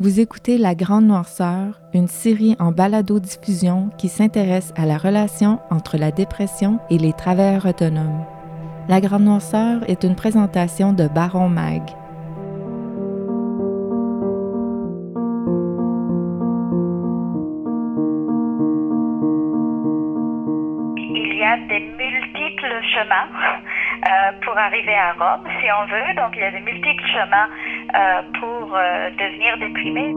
Vous écoutez La Grande Noirceur, une série en balado-diffusion qui s'intéresse à la relation entre la dépression et les travailleurs autonomes. La Grande Noirceur est une présentation de Baron Mag. Il y a des multiples chemins euh, pour arriver à Rome, si on veut. Donc, il y a des multiples chemins pour euh, devenir déprimé.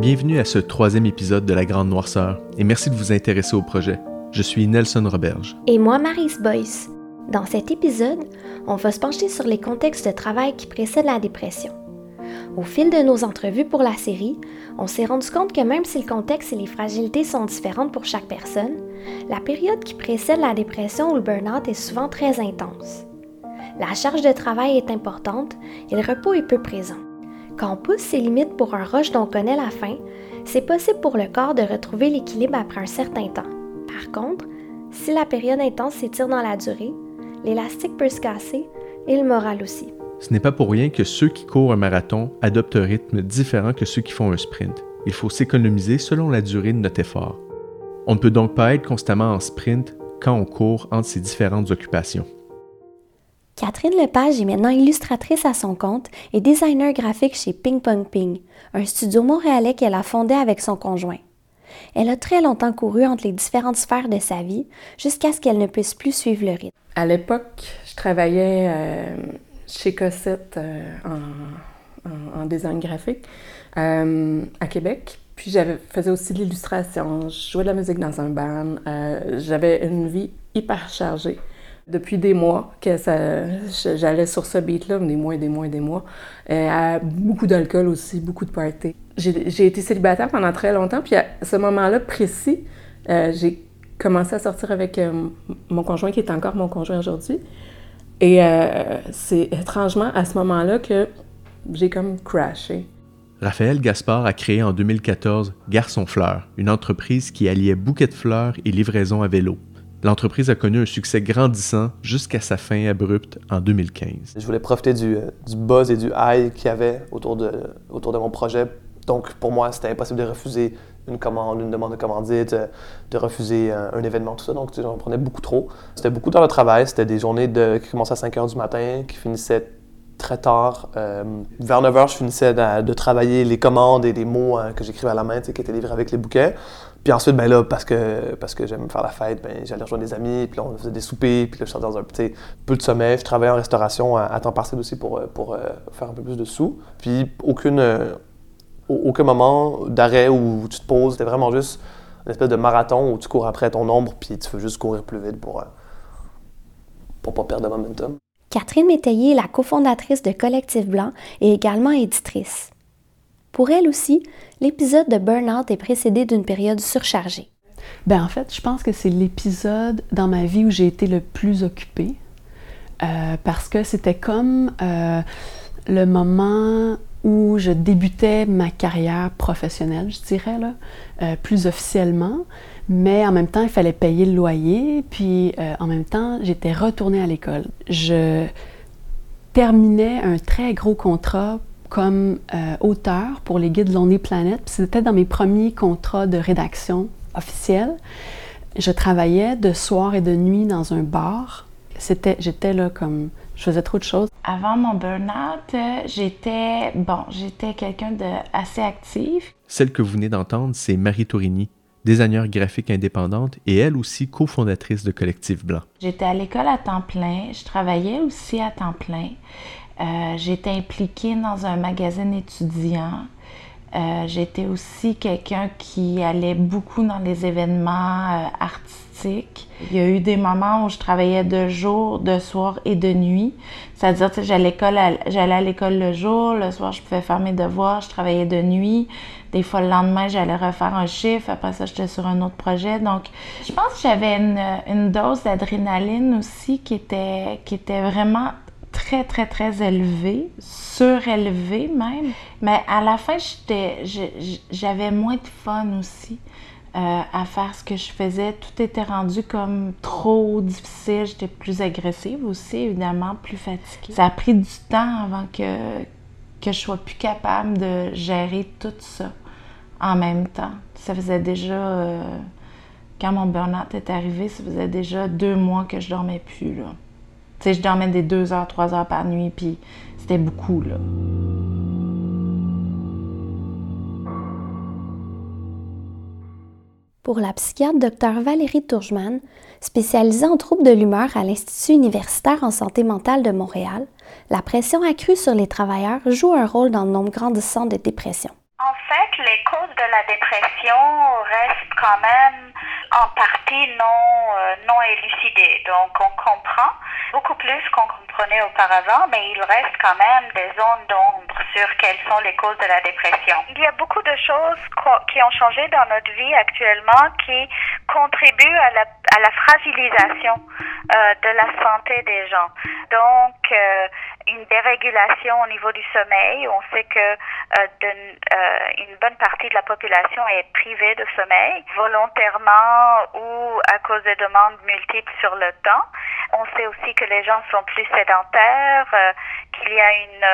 Bienvenue à ce troisième épisode de La Grande Noirceur et merci de vous intéresser au projet. Je suis Nelson Roberge. Et moi, Marise Boyce. Dans cet épisode, on va se pencher sur les contextes de travail qui précèdent la dépression. Au fil de nos entrevues pour la série, on s'est rendu compte que même si le contexte et les fragilités sont différentes pour chaque personne, la période qui précède la dépression ou le burn-out est souvent très intense. La charge de travail est importante et le repos est peu présent. Quand on pousse ses limites pour un rush dont on connaît la fin, c'est possible pour le corps de retrouver l'équilibre après un certain temps. Par contre, si la période intense s'étire dans la durée, l'élastique peut se casser et le moral aussi. Ce n'est pas pour rien que ceux qui courent un marathon adoptent un rythme différent que ceux qui font un sprint. Il faut s'économiser selon la durée de notre effort. On ne peut donc pas être constamment en sprint quand on court entre ces différentes occupations. Catherine Lepage est maintenant illustratrice à son compte et designer graphique chez Ping Pong Ping, un studio montréalais qu'elle a fondé avec son conjoint. Elle a très longtemps couru entre les différentes sphères de sa vie jusqu'à ce qu'elle ne puisse plus suivre le rythme. À l'époque, je travaillais euh, chez Cossette euh, en, design graphique euh, à Québec. Puis j'avais faisais aussi de l'illustration, je jouais de la musique dans un band. J'avais une vie hyper chargée. Depuis des mois que j'allais sur ce beat-là, des mois et des mois et des mois. Euh, beaucoup d'alcool aussi, beaucoup de party. J'ai été célibataire pendant très longtemps, puis à ce moment-là précis, euh, j'ai commencé à sortir avec euh, mon conjoint, qui est encore mon conjoint aujourd'hui. Et euh, c'est étrangement à ce moment-là que j'ai comme crashé. Raphaël Gaspard a créé en 2014 Garçon Fleur, une entreprise qui alliait bouquet de fleurs et livraison à vélo. L'entreprise a connu un succès grandissant jusqu'à sa fin abrupte en 2015. Je voulais profiter du, buzz et du high qu'il y avait autour de, mon projet. Donc, pour moi, c'était impossible de refuser une commande, une demande de commandite, de refuser un, un événement, tout ça. Donc, j'en prenais beaucoup trop. C'était beaucoup d'heures de travail. C'était des journées qui commençaient à 5 heures du matin, qui finissaient très tard. Euh, vers 9 heures, je finissais de, travailler les commandes et les mots hein, que j'écrivais à la main, qui étaient livrés avec les bouquets. Puis ensuite, ben là, parce que, parce que j'aime faire la fête, ben, j'allais rejoindre des amis, puis là, on faisait des soupers, puis là, je sortais dans un petit peu de sommeil. Je travaillais en restauration à, temps partiel aussi pour, pour euh, faire un peu plus de sous. Puis aucune, euh, aucun moment d'arrêt où tu te poses. C'était vraiment juste une espèce de marathon où tu cours après ton ombre, puis tu veux juste courir plus vite pour, euh, pour pas perdre de momentum. Catherine Métayer est la cofondatrice de Collectif Blanc et également éditrice. Pour elle aussi, l'épisode de Burnout est précédé d'une période surchargée. Ben en fait, je pense que c'est l'épisode dans ma vie où j'ai été le plus occupée. Euh, parce que c'était comme euh, le moment où je débutais ma carrière professionnelle, je dirais, euh, plus officiellement. Mais en même temps, il fallait payer le loyer, puis euh, en même temps, j'étais retournée à l'école. Je terminais un très gros contrat comme euh, auteur pour les guides Lonely Planet. C'était dans mes premiers contrats de rédaction officiels. Je travaillais de soir et de nuit dans un bar. C'était, j'étais là comme, je faisais trop de choses. Avant mon burn-out, j'étais, bon, j'étais quelqu'un de assez actif. Celle que vous venez d'entendre, c'est Marie Tourini, designer graphique indépendante et elle aussi cofondatrice de Collectif Blanc. J'étais à l'école à temps plein, je travaillais aussi à temps plein. Euh, j'étais impliquée dans un magazine étudiant. Euh, j'étais aussi quelqu'un qui allait beaucoup dans les événements euh, artistiques. Il y a eu des moments où je travaillais de jour, de soir et de nuit. C'est-à-dire j'allais à l'école le jour, le soir je pouvais faire mes devoirs, je travaillais de nuit. Des fois le lendemain j'allais refaire un chiffre, après ça j'étais sur un autre projet. Donc je pense que j'avais une, une dose d'adrénaline aussi qui était, qui était vraiment très, très, très élevé, surélevé même. Mais à la fin, j'avais moins de fun aussi. euh, à faire ce que je faisais. Tout était rendu comme trop difficile. J'étais plus agressive aussi, évidemment, plus fatiguée. Ça a pris du temps avant que, que je sois plus capable de gérer tout ça en même temps. Ça faisait déjà, euh, quand mon burn-out est arrivé, ça faisait déjà deux mois que je dormais plus. Là. Tu sais, je dormais des deux heures, trois heures par nuit, puis c'était beaucoup. Là. Pour la psychiatre Dr Valérie Tourgeman, spécialisée en troubles de l'humeur à l'Institut universitaire en santé mentale de Montréal, la pression accrue sur les travailleurs joue un rôle dans le nombre grandissant de dépressions. En fait, les causes de la dépression restent quand même en partie non, euh, non élucidées. Donc, on comprend beaucoup plus qu'on comprenait auparavant, mais il reste quand même des zones d'ombre sur quelles sont les causes de la dépression. Il y a beaucoup de choses qui ont changé dans notre vie actuellement qui contribuent à la, à la fragilisation euh, de la santé des gens. Donc, euh, une dérégulation au niveau du sommeil. On sait que euh, euh, une bonne partie de la population est privée de sommeil, volontairement ou à cause de demandes multiples sur le temps. On sait aussi que les gens sont plus sédentaires, euh, qu'il y a une,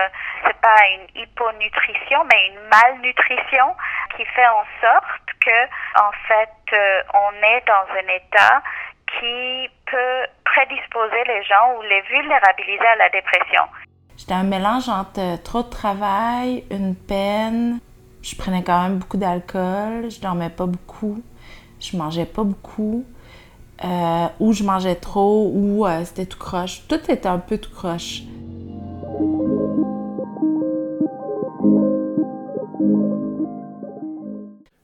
c'est pas une hyponutrition, mais une malnutrition qui fait en sorte que, en fait, on est dans un état qui peut prédisposer les gens ou les vulnérabiliser à la dépression. J'étais un mélange entre euh, trop de travail, une peine. Je prenais quand même beaucoup d'alcool, je dormais pas beaucoup, je mangeais pas beaucoup, euh, ou je mangeais trop, ou euh, c'était tout croche. Tout était un peu tout croche.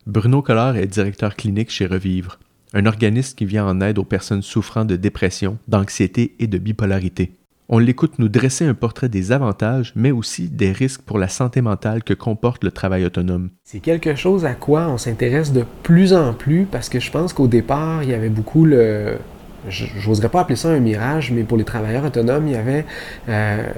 Bruno Collard est directeur clinique chez Revivre, un organisme qui vient en aide aux personnes souffrant de dépression, d'anxiété et de bipolarité. On l'écoute nous dresser un portrait des avantages, mais aussi des risques pour la santé mentale que comporte le travail autonome. C'est quelque chose à quoi on s'intéresse de plus en plus parce que je pense qu'au départ, il y avait beaucoup le... Je n'oserais pas appeler ça un mirage, mais pour les travailleurs autonomes, il y avait... Euh,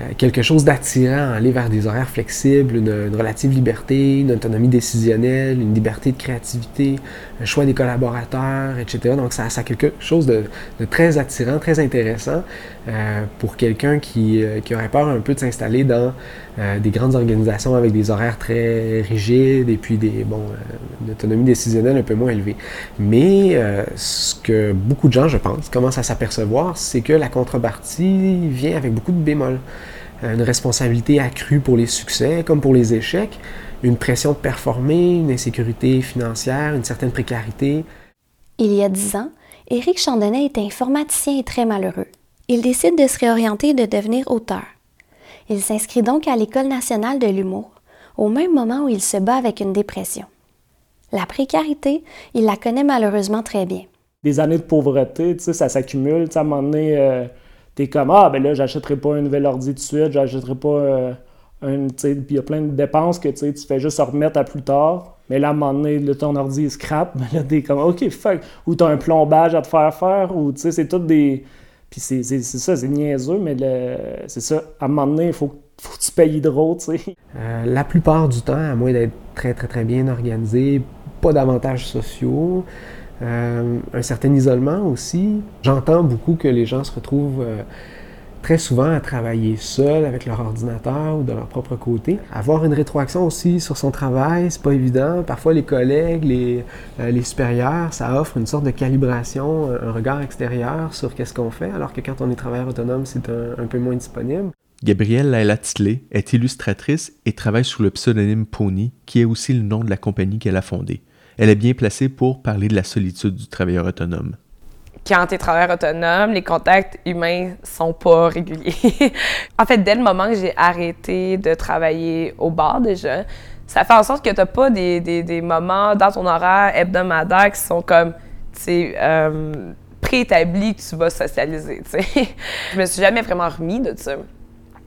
euh, quelque chose d'attirant, aller vers des horaires flexibles, une, relative liberté, une autonomie décisionnelle, une liberté de créativité, un choix des collaborateurs, etc. Donc ça, ça a quelque chose de, très attirant, très intéressant euh, pour quelqu'un qui, euh, qui, aurait peur un peu de s'installer dans des grandes organisations avec des horaires très rigides et puis des, bon, une autonomie décisionnelle un peu moins élevée. Mais ce que beaucoup de gens, je pense, commencent à s'apercevoir, c'est que la contrepartie vient avec beaucoup de bémols une responsabilité accrue pour les succès comme pour les échecs, une pression de performer, une insécurité financière, une certaine précarité. Il y a dix ans, Éric Chandonnet est informaticien et très malheureux. Il décide de se réorienter et de devenir auteur. Il s'inscrit donc à l'École nationale de l'humour, au même moment où il se bat avec une dépression. La précarité, il la connaît malheureusement très bien. Des années de pauvreté, tu sais, ça s'accumule. À un moment donné, euh, t'es comme Ah, ben là, j'achèterai pas un nouvel ordi tout de suite, j'achèterai pas euh. Il y a plein de dépenses que tu fais juste remettre à plus tard. Mais là, à un moment donné, ton ordi est scrap. Mais là, t'es comme OK, fuck. Ou t'as un plombage à te faire faire. Ou tu c'est tout des. Puis c'est ça, c'est niaiseux, mais c'est ça. À un moment donné, il faut faut que tu payes Hydro, tu. Euh, la plupart du temps, à moins d'être très, très, très bien organisé, pas d'avantages sociaux, euh, un certain isolement aussi. J'entends beaucoup que les gens se retrouvent euh, très souvent à travailler seuls avec leur ordinateur ou de leur propre côté. Avoir une rétroaction aussi sur son travail, c'est pas évident. Parfois, les collègues, les, euh, supérieurs, ça offre une sorte de calibration, un regard extérieur sur qu'est-ce qu'on fait, alors que quand on est travailleur autonome, c'est un, un peu moins disponible. Gabrielle Laila est illustratrice et travaille sous le pseudonyme Pony, qui est aussi le nom de la compagnie qu'elle a fondée elle est bien placée pour parler de la solitude du travailleur autonome. Quand tu es travailleur autonome, les contacts humains sont pas réguliers. en fait, dès le moment que j'ai arrêté de travailler au bar déjà, ça fait en sorte que tu n'as pas des, des, des, moments dans ton horaire hebdomadaire qui sont comme, euh, préétablis que tu vas socialiser, sais. Je me suis jamais vraiment remis de ça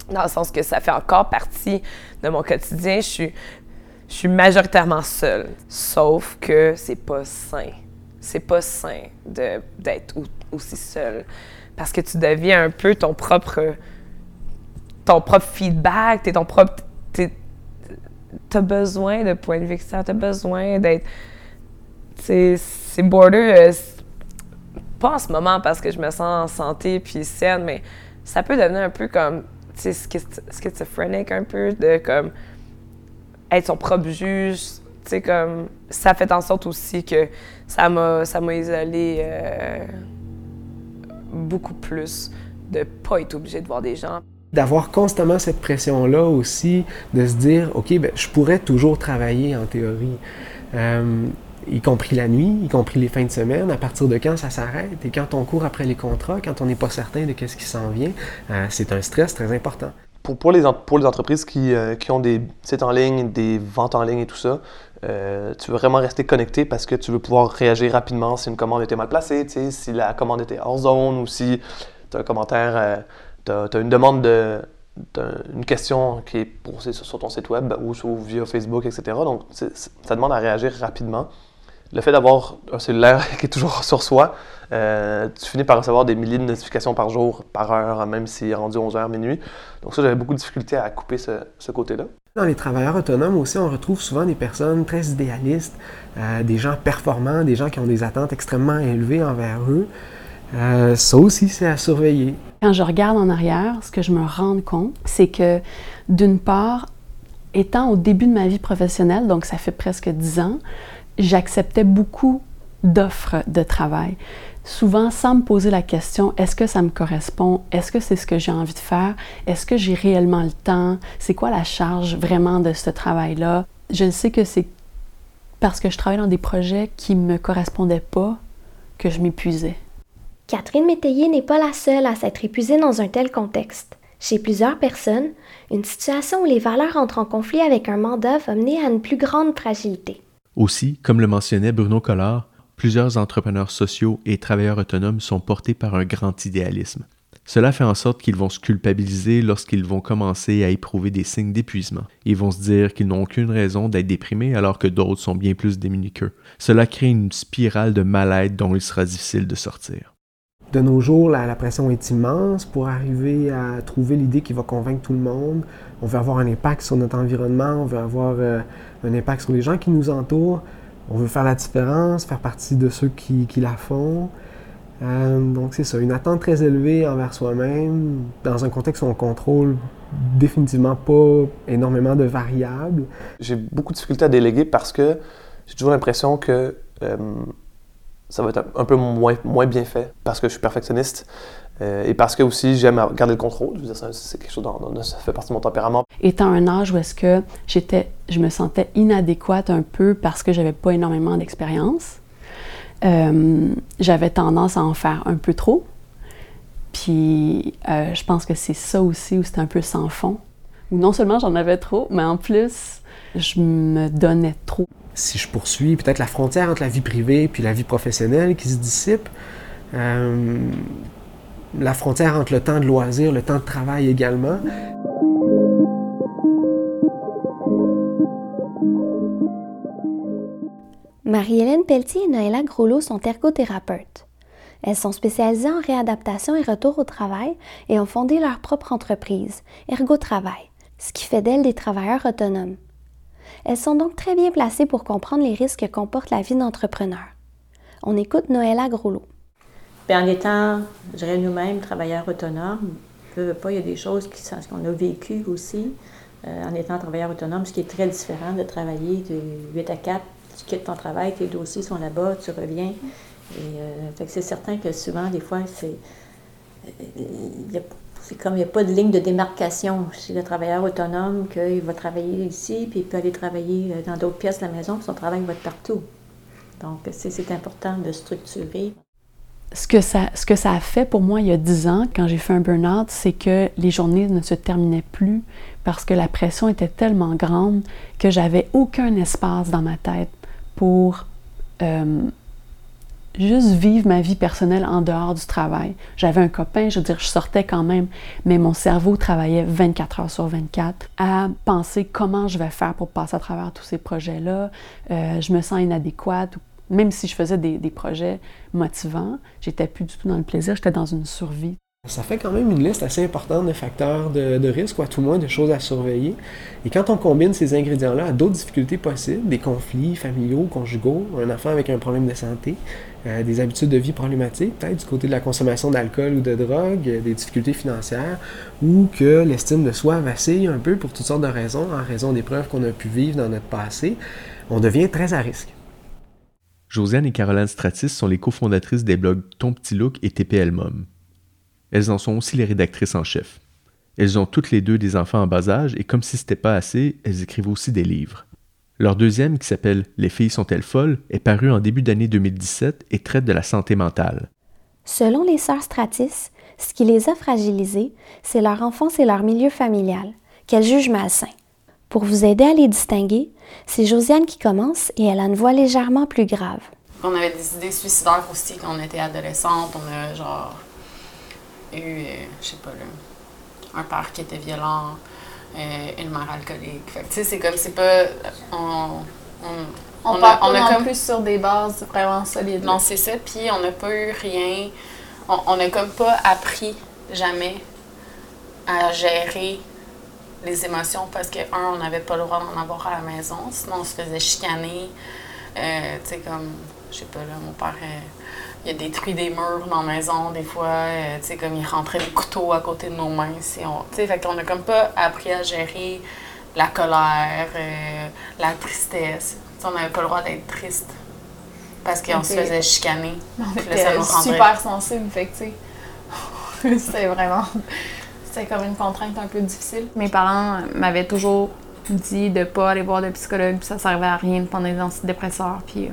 dans le sens que ça fait encore partie de mon quotidien. Je suis je suis majoritairement seule. Sauf que c'est pas sain. C'est pas sain d'être aussi seule. Parce que tu deviens un peu ton propre ton propre feedback, t'es ton propre. T'as besoin de point de vue extérieur, t'as besoin d'être. c'est border, euh, pas en ce moment parce que je me sens en santé puis saine, mais ça peut devenir un peu comme, tu sais, schizophrénique un peu, de comme être son propre juge, sais, comme, ça fait en sorte aussi que ça m'a isolé euh, beaucoup plus de pas être obligé de voir des gens. D'avoir constamment cette pression-là aussi, de se dire, OK, ben, je pourrais toujours travailler en théorie. Euh, y compris la nuit, y compris les fins de semaine, à partir de quand ça s'arrête et quand on court après les contrats, quand on n'est pas certain de ce qui s'en vient, euh, c'est un stress très important. Pour, les, entreprises qui, euh, qui, ont des sites en ligne, des ventes en ligne et tout ça, euh, tu veux vraiment rester connecté parce que tu veux pouvoir réagir rapidement si une commande était mal placée, si la commande était hors zone ou si tu as un commentaire, tu as, une demande de, une question qui est posée sur ton site web ou, ou via Facebook, etc. Donc, ça demande à réagir rapidement le fait d'avoir un cellulaire qui est toujours sur soi, euh, tu finis par recevoir des milliers de notifications par jour, par heure, même s'il est rendu 11h, minuit. Donc ça, j'avais beaucoup de difficultés à couper ce, côté-là. Dans les travailleurs autonomes aussi, on retrouve souvent des personnes très idéalistes, euh, des gens performants, des gens qui ont des attentes extrêmement élevées envers eux. Euh, ça aussi, c'est à surveiller. Quand je regarde en arrière, ce que je me rends compte, c'est que d'une part, étant au début de ma vie professionnelle, donc ça fait presque dix ans, j'acceptais beaucoup d'offres de travail, souvent sans me poser la question est-ce que ça me correspond? Est-ce que c'est ce que j'ai envie de faire? Est-ce que j'ai réellement le temps? C'est quoi la charge vraiment de ce travail-là? Je sais que c'est parce que je travaille dans des projets qui ne me correspondaient pas que je m'épuisais. Catherine Métayer n'est pas la seule à s'être épuisée dans un tel contexte. Chez plusieurs personnes, une situation où les valeurs entrent en conflit avec un mandat va mener à une plus grande fragilité. Aussi, comme le mentionnait Bruno Collard, plusieurs entrepreneurs sociaux et travailleurs autonomes sont portés par un grand idéalisme. Cela fait en sorte qu'ils vont se culpabiliser lorsqu'ils vont commencer à éprouver des signes d'épuisement. Ils vont se dire qu'ils n'ont aucune raison d'être déprimés alors que d'autres sont bien plus démunis qu'eux. Cela crée une spirale de mal-être dont il sera difficile de sortir. De nos jours, la, pression est immense pour arriver à trouver l'idée qui va convaincre tout le monde. On veut avoir un impact sur notre environnement, on veut avoir euh, un impact sur les gens qui nous entourent. On veut faire la différence, faire partie de ceux qui, la font. Euh, donc c'est ça, une attente très élevée envers soi-même, dans un contexte où on contrôle définitivement pas énormément de variables. J'ai beaucoup de difficultés à déléguer parce que j'ai toujours l'impression que euh, ça va être un peu moins, bien fait parce que je suis perfectionniste. Euh, et parce que aussi j'aime garder le contrôle, c'est quelque chose dont, ça fait partie de mon tempérament. Étant un âge où est-ce que j'étais, je me sentais inadéquate un peu parce que j'avais pas énormément d'expérience, euh, j'avais tendance à en faire un peu trop. Puis euh, je pense que c'est ça aussi où c'était un peu sans fond. Où non seulement j'en avais trop, mais en plus je me donnais trop. Si je poursuis peut-être la frontière entre la vie privée puis la vie professionnelle qui se dissipe, la frontière entre le temps de loisir, le temps de travail également. Marie-Hélène Pelletier et Noëlla Groslo sont ergothérapeutes. Elles sont spécialisées en réadaptation et retour au travail et ont fondé leur propre entreprise, Ergo Travail, ce qui fait d'elles des travailleurs autonomes. Elles sont donc très bien placées pour comprendre les risques que comporte la vie d'entrepreneur. On écoute Noëlla Groslo. En étant, je dirais nous-mêmes, travailleurs autonomes, pas, il y a des choses qu'on a vécues aussi. Euh, en étant travailleur autonome, ce qui est très différent de travailler de 8 à 4, tu quittes ton travail, tes dossiers sont là-bas, tu reviens. Euh, c'est certain que souvent, des fois, c'est. Euh, c'est comme il n'y a pas de ligne de démarcation chez le travailleur autonome qu'il va travailler ici, puis il peut aller travailler dans d'autres pièces de la maison, puis son travail va être partout. Donc, c'est important de structurer ce que, ça, ce que ça a fait pour moi il y a dix ans, quand j'ai fait un burn-out, c'est que les journées ne se terminaient plus parce que la pression était tellement grande que j'avais aucun espace dans ma tête pour euh, juste vivre ma vie personnelle en dehors du travail. J'avais un copain, je veux dire, je sortais quand même, mais mon cerveau travaillait 24 heures sur 24 à penser comment je vais faire pour passer à travers tous ces projets-là. Euh, je me sens inadéquate même si je faisais des, projets motivants, j'étais plus du tout dans le plaisir, j'étais dans une survie. Ça fait quand même une liste assez importante de facteurs de, de risque, ou à tout moins de choses à surveiller. Et quand on combine ces ingrédients-là à d'autres difficultés possibles, des conflits familiaux, conjugaux, un enfant avec un problème de santé, euh, des habitudes de vie problématiques, peut-être du côté de la consommation d'alcool ou de drogue, euh, des difficultés financières, ou que l'estime de soi vacille un peu pour toutes sortes de raisons, en raison des preuves qu'on a pu vivre dans notre passé, on devient très à risque. Josiane et Caroline Stratis sont les cofondatrices des blogs Ton Petit Look et TPL Mom. Elles en sont aussi les rédactrices en chef. Elles ont toutes les deux des enfants en bas âge et comme si c'était pas assez, elles écrivent aussi des livres. Leur deuxième, qui s'appelle Les filles sont-elles folles, est paru en début d'année 2017 et traite de la santé mentale. Selon les sœurs Stratis, ce qui les a fragilisées, c'est leur enfance et leur milieu familial, qu'elles jugent malsains. Pour vous aider à les distinguer, c'est Josiane qui commence et elle a une voix légèrement plus grave. On avait des idées suicidaires aussi quand on était adolescente. On a genre eu, euh, je sais pas, là, un père qui était violent, euh, une mère alcoolique. Fait tu sais, c'est comme, c'est pas. On, On, a- part on pas a comme- plus sur des bases vraiment solides. Non, c'est ça. Puis on n'a pas eu rien. On on n'a comme pas appris jamais à gérer les émotions parce que, un, on n'avait pas le droit d'en avoir à la maison. Sinon, on se faisait chicaner. Euh, tu sais, comme, je sais pas, là, mon père, euh, il a détruit des murs dans la maison des fois. euh, tu sais, comme il rentrait des couteaux à côté de nos mains. Si on, tu sais, fait qu'on a comme pas appris à gérer la colère, euh, la tristesse. Tu sais, on n'avait pas le droit d'être triste parce qu'on se faisait chicaner. On là, ça nous rendait- super sensible, fait que tu sais, c'était vraiment, c'était comme une contrainte un peu difficile. Mes parents m'avaient toujours dit de pas aller voir de psychologue, puis ça servait à rien de prendre des antidépresseurs, puis euh,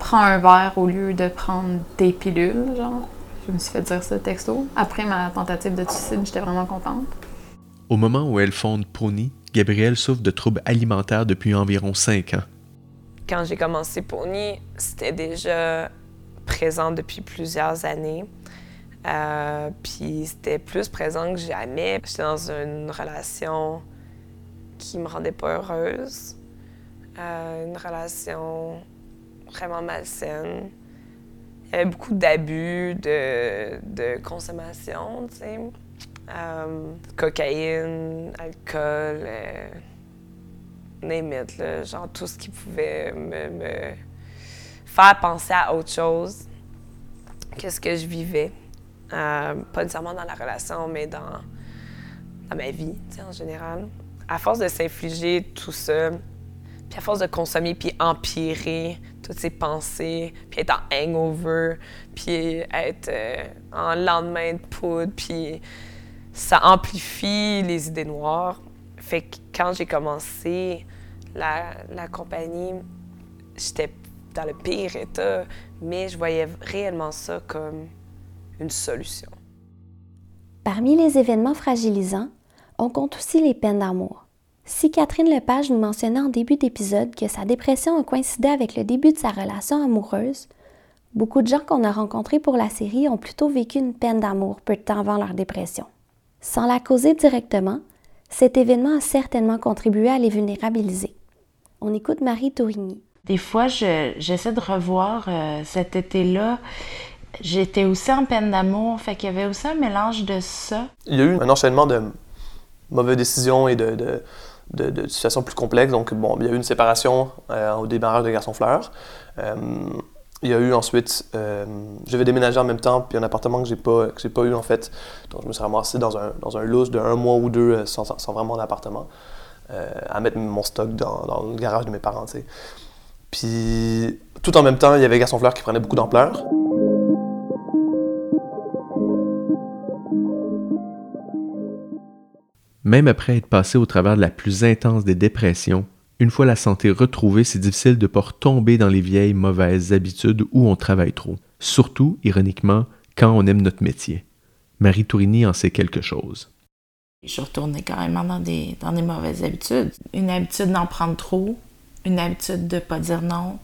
prends un verre au lieu de prendre des pilules, genre. Je me suis fait dire ça texto. Après ma tentative de suicide, j'étais vraiment contente. Au moment où elles fondent Pony, Gabrielle souffre de troubles alimentaires depuis environ 5 ans. Quand j'ai commencé Pony, c'était déjà présent depuis plusieurs années. Euh, puis c'était plus présent que jamais. J'étais dans une relation qui me rendait pas heureuse. Euh, une relation vraiment malsaine. Il y avait beaucoup d'abus de, consommation, tu sais. Euh, cocaïne, alcool, euh, genre tout ce qui pouvait me, me faire penser à autre chose que ce que je vivais. Euh, pas nécessairement dans la relation, mais dans, dans ma vie, tu sais, en général. À force de s'infliger tout ça, puis à force de consommer puis empirer toutes ces pensées, puis être en hangover, puis être euh, en lendemain de poudre, puis ça amplifie les idées noires. Fait que quand j'ai commencé la, la compagnie, j'étais dans le pire état, mais je voyais réellement ça comme une solution. Parmi les événements fragilisants, on compte aussi les peines d'amour. Si Catherine Lepage nous mentionnait en début d'épisode que sa dépression a coïncidé avec le début de sa relation amoureuse, beaucoup de gens qu'on a rencontrés pour la série ont plutôt vécu une peine d'amour peu de temps avant leur dépression. Sans la causer directement, cet événement a certainement contribué à les vulnérabiliser. On écoute Marie Tourigny. Des fois, je- j'essaie de revoir euh, cet été-là. J'étais aussi en peine d'amour, fait qu'il y avait aussi un mélange de ça. Il y a eu un enchaînement de mauvaises décisions et de, de, de- de situations plus complexes. Donc, bon, il y a eu une séparation euh, au démarrage de Garçon Fleur. Euh, il y a eu ensuite, euh, je devais déménager en même temps, puis un appartement que j'ai pas, pas eu en fait. Donc, je me suis ramassé dans un, dans un de un mois ou deux euh, sans, vraiment d'appartement, à mettre mon stock dans, dans le garage de mes parents, tu sais. Puis, tout en même temps, il y avait Garçon Fleur qui prenait beaucoup d'ampleur. Même après être passé au travers de la plus intense des dépressions, une fois la santé retrouvée, c'est difficile de ne pas retomber dans les vieilles mauvaises habitudes où on travaille trop. Surtout, ironiquement, quand on aime notre métier. Marie Tourigny en sait quelque chose. Je retournée carrément dans des, dans des mauvaises habitudes. Une habitude d'en prendre trop, une habitude de pas dire non,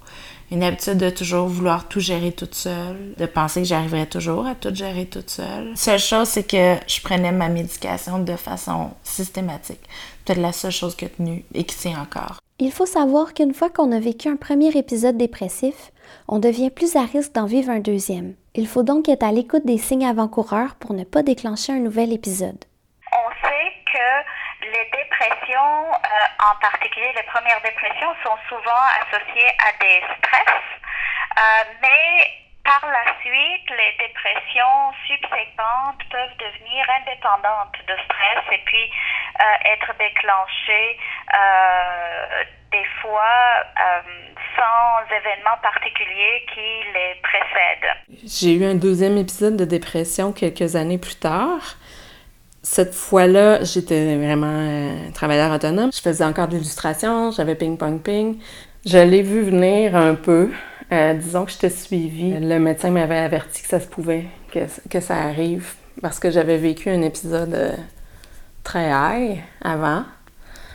une habitude de toujours vouloir tout gérer toute seule, de penser que j'arriverais toujours à tout gérer toute seule. Seule chose, c'est que je prenais ma médication de façon systématique. Peut-être la seule chose qui a tenu et qui tient encore. Il faut savoir qu'une fois qu'on a vécu un premier épisode dépressif, on devient plus à risque d'en vivre un deuxième. Il faut donc être à l'écoute des signes avant-coureurs pour ne pas déclencher un nouvel épisode. On sait que les dépressions, euh, en particulier les premières dépressions, sont souvent associées à des stress, euh, mais par la suite, les dépressions subséquentes peuvent devenir indépendantes de stress et puis euh, être déclenchées des fois sans événements particuliers qui les précèdent. J'ai eu un deuxième épisode de dépression quelques années plus tard. Cette fois-là, j'étais vraiment travailleur autonome. Je faisais encore de l'illustration, j'avais ping-pong-ping. Je l'ai vu venir un peu. Euh, disons que je t'ai suivi. Le médecin m'avait averti que ça se pouvait, que, ça arrive, parce que j'avais vécu un épisode euh, très high avant,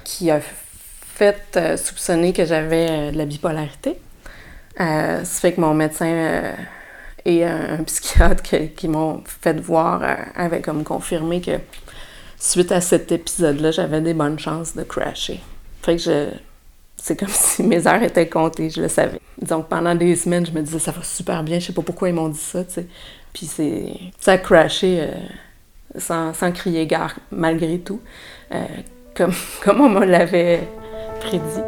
qui a fait euh, soupçonner que j'avais de la bipolarité. ça fait que mon médecin et un, psychiatre qui, m'ont fait voir avaient comme confirmé que suite à cet épisode-là, j'avais des bonnes chances de crasher. Fait que je, c'est comme si mes heures étaient comptées, je le savais. Donc pendant des semaines, je me disais ça va super bien, je sais pas pourquoi ils m'ont dit ça, tu sais. Puis c'est ça a crashé euh, sans, sans, crier gare malgré tout, euh, comme, comme on me l'avait prédit.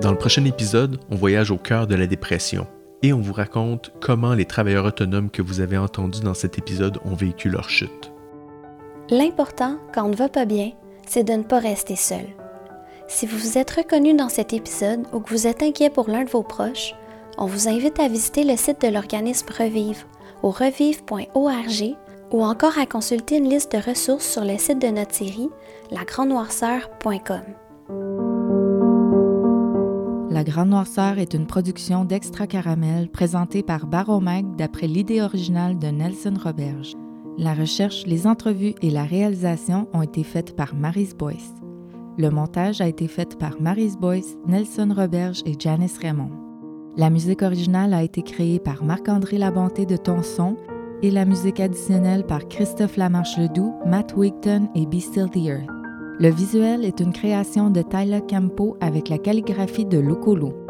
Dans le prochain épisode, on voyage au cœur de la dépression et on vous raconte comment les travailleurs autonomes que vous avez entendus dans cet épisode ont vécu leur chute. L'important, quand on ne va pas bien, c'est de ne pas rester seul. Si vous vous êtes reconnu dans cet épisode ou que vous êtes inquiet pour l'un de vos proches, on vous invite à visiter le site de l'organisme Revive au revive.org ou encore à consulter une liste de ressources sur le site de notre série, lagrandnoirceur.com. La Grande Noirceur est une production d'Extra Caramel présentée par Baromag d'après l'idée originale de Nelson Roberge. La recherche, les entrevues et la réalisation ont été faites par Marise Boyce. Le montage a été fait par Marise Boyce, Nelson Roberge et Janice Raymond. La musique originale a été créée par Marc-André Labonté de Tonson et la musique additionnelle par Christophe Lamarche-Ledoux, Matt Wigton et Be Still the Earth. Le visuel est une création de Tyler Campo avec la calligraphie de Locolo.